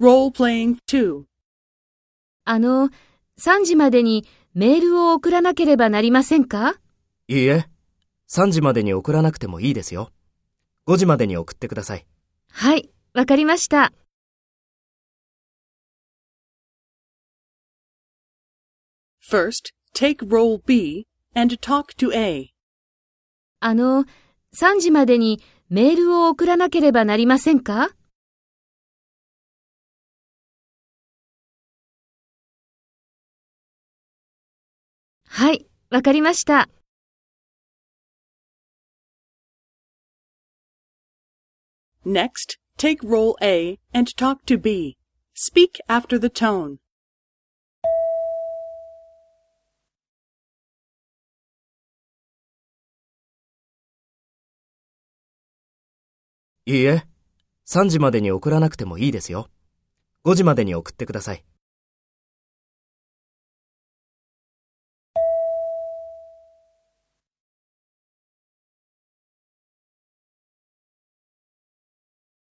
Role-playing 2. あの、3時までにメールを送らなければなりませんか？いいえ、3時までに送らなくてもいいですよ。5時までに送ってください。はい、わかりました。First, take role B and talk to A. あの、3時までにメールを送らなければなりませんか？はい、わかりました。Next, take role A and talk to B. Speak after the tone. いいえ、3時までに送らなくてもいいですよ。5時までに送ってください。